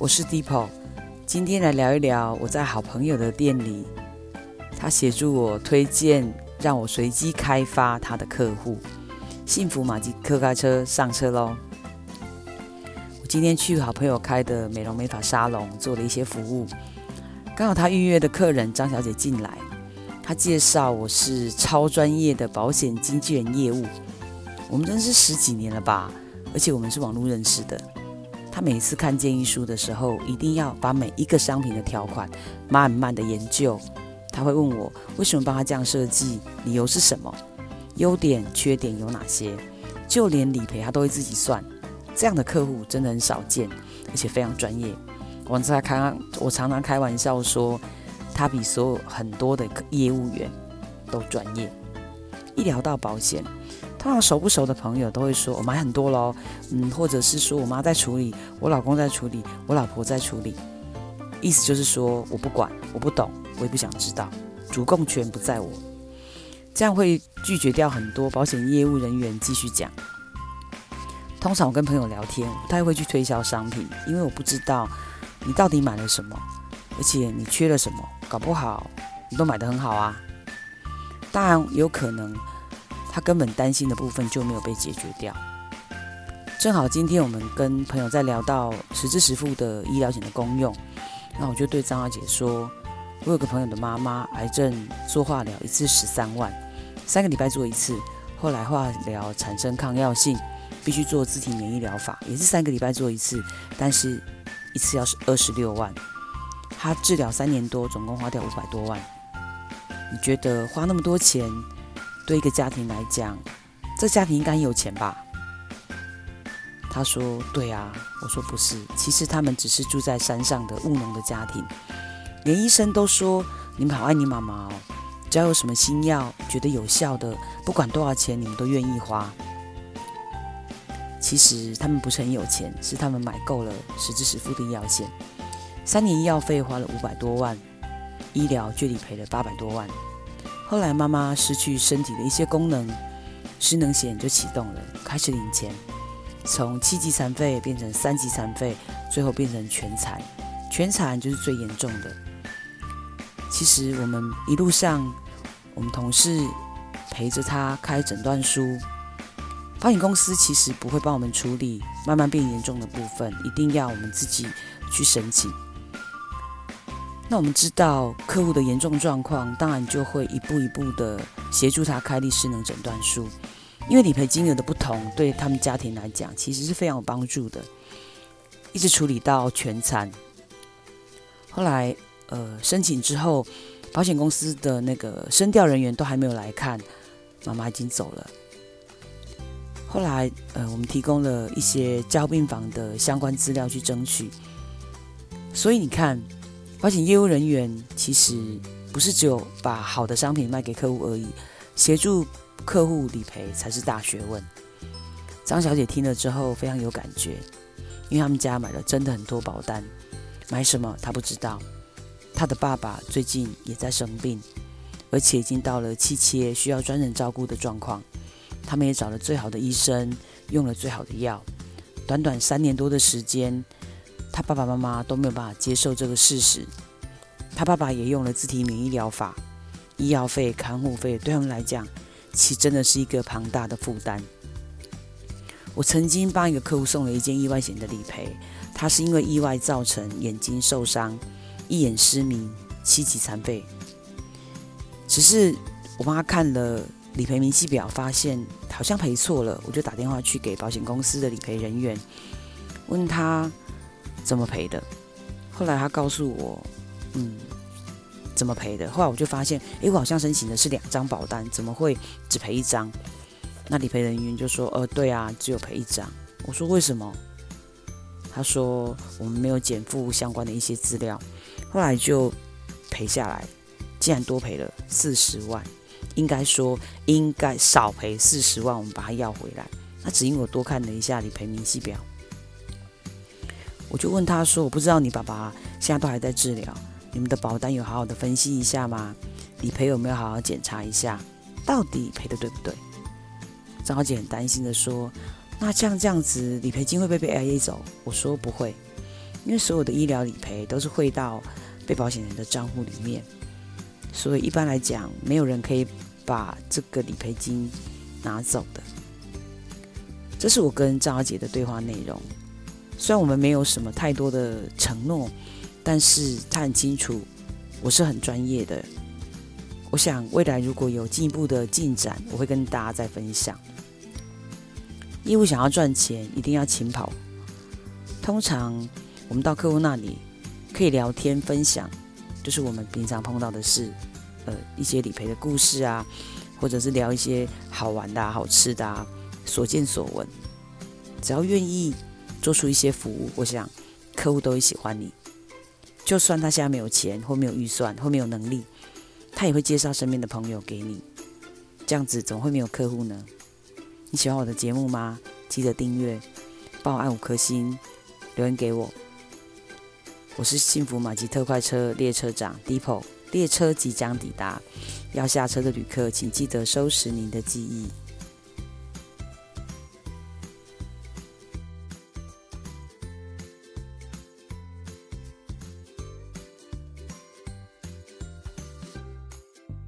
我是 Deepo，今天来聊一聊我在好朋友的店里，他协助我推荐，让我随机开发他的客户。幸福马吉克开车上车喽！我今天去好朋友开的美容美发沙龙做了一些服务，刚好他预约的客人张小姐进来，她介绍我是超专业的保险经纪人业务，我们认识十几年了吧，而且我们是网络认识的。他每次看建议书的时候，一定要把每一个商品的条款慢慢的研究。他会问我为什么帮他这样设计，理由是什么，优点缺点有哪些，就连理赔他都会自己算。这样的客户真的很少见，而且非常专业。我在开，我常常开玩笑说，他比所有很多的业务员都专业。一聊到保险。通常熟不熟的朋友都会说：“我买很多喽，嗯，或者是说我妈在处理，我老公在处理，我老婆在处理。”意思就是说我不管，我不懂，我也不想知道，主控权不在我。这样会拒绝掉很多保险业务人员继续讲。通常我跟朋友聊天，不太会去推销商品，因为我不知道你到底买了什么，而且你缺了什么，搞不好你都买得很好啊。当然有可能。他根本担心的部分就没有被解决掉。正好今天我们跟朋友在聊到实支实付的医疗险的功用，那我就对张小姐说：“我有个朋友的妈妈癌症做化疗，一次十三万，三个礼拜做一次，后来化疗产生抗药性，必须做自体免疫疗法，也是三个礼拜做一次，但是一次要是二十六万。她治疗三年多，总共花掉五百多万。你觉得花那么多钱？”对一个家庭来讲，这家庭应该有钱吧？他说：“对啊。”我说：“不是，其实他们只是住在山上的务农的家庭，连医生都说你们好爱你妈妈哦，只要有什么新药觉得有效的，不管多少钱，你们都愿意花。其实他们不是很有钱，是他们买够了实支实付的医疗险，三年医药费花了五百多万，医疗却理赔了八百多万。”后来妈妈失去身体的一些功能，失能险就启动了，开始领钱，从七级残废变成三级残废，最后变成全残，全残就是最严重的。其实我们一路上，我们同事陪着他开诊断书，保险公司其实不会帮我们处理慢慢变严重的部分，一定要我们自己去申请。那我们知道客户的严重状况，当然就会一步一步的协助他开立失能诊断书，因为理赔金额的不同，对他们家庭来讲其实是非常有帮助的。一直处理到全残，后来呃申请之后，保险公司的那个申调人员都还没有来看，妈妈已经走了。后来呃我们提供了一些加护病房的相关资料去争取，所以你看。保险业务人员其实不是只有把好的商品卖给客户而已，协助客户理赔才是大学问。张小姐听了之后非常有感觉，因为他们家买了真的很多保单，买什么她不知道。她的爸爸最近也在生病，而且已经到了气切需要专人照顾的状况。他们也找了最好的医生，用了最好的药，短短三年多的时间。他爸爸妈妈都没有办法接受这个事实，他爸爸也用了自体免疫疗法，医药费、看护费对他们来讲，其实真的是一个庞大的负担。我曾经帮一个客户送了一件意外险的理赔，他是因为意外造成眼睛受伤，一眼失明，七级残废。只是我帮他看了理赔明细表，发现好像赔错了，我就打电话去给保险公司的理赔人员，问他。怎么赔的？后来他告诉我，嗯，怎么赔的？后来我就发现，诶，我好像申请的是两张保单，怎么会只赔一张？那理赔人员就说，呃，对啊，只有赔一张。我说为什么？他说我们没有减负相关的一些资料，后来就赔下来，竟然多赔了四十万。应该说应该少赔四十万，我们把它要回来。那只因我多看了一下理赔明细表。我就问他说：“我不知道你爸爸现在都还在治疗，你们的保单有好好的分析一下吗？理赔有没有好好检查一下，到底赔的对不对？”张小姐很担心的说：“那像这样子，理赔金会不会被 AA 走？”我说：“不会，因为所有的医疗理赔都是汇到被保险人的账户里面，所以一般来讲，没有人可以把这个理赔金拿走的。这是我跟张小姐的对话内容。虽然我们没有什么太多的承诺，但是他很清楚我是很专业的。我想未来如果有进一步的进展，我会跟大家再分享。业务想要赚钱，一定要勤跑。通常我们到客户那里可以聊天分享，就是我们平常碰到的事，呃，一些理赔的故事啊，或者是聊一些好玩的、好吃的啊，所见所闻。只要愿意。做出一些服务，我想客户都会喜欢你。就算他现在没有钱，或没有预算，或没有能力，他也会介绍身边的朋友给你。这样子怎么会没有客户呢？你喜欢我的节目吗？记得订阅，帮我按五颗星，留言给我。我是幸福马吉特快车列车长 Depot，列车即将抵达，要下车的旅客请记得收拾您的记忆。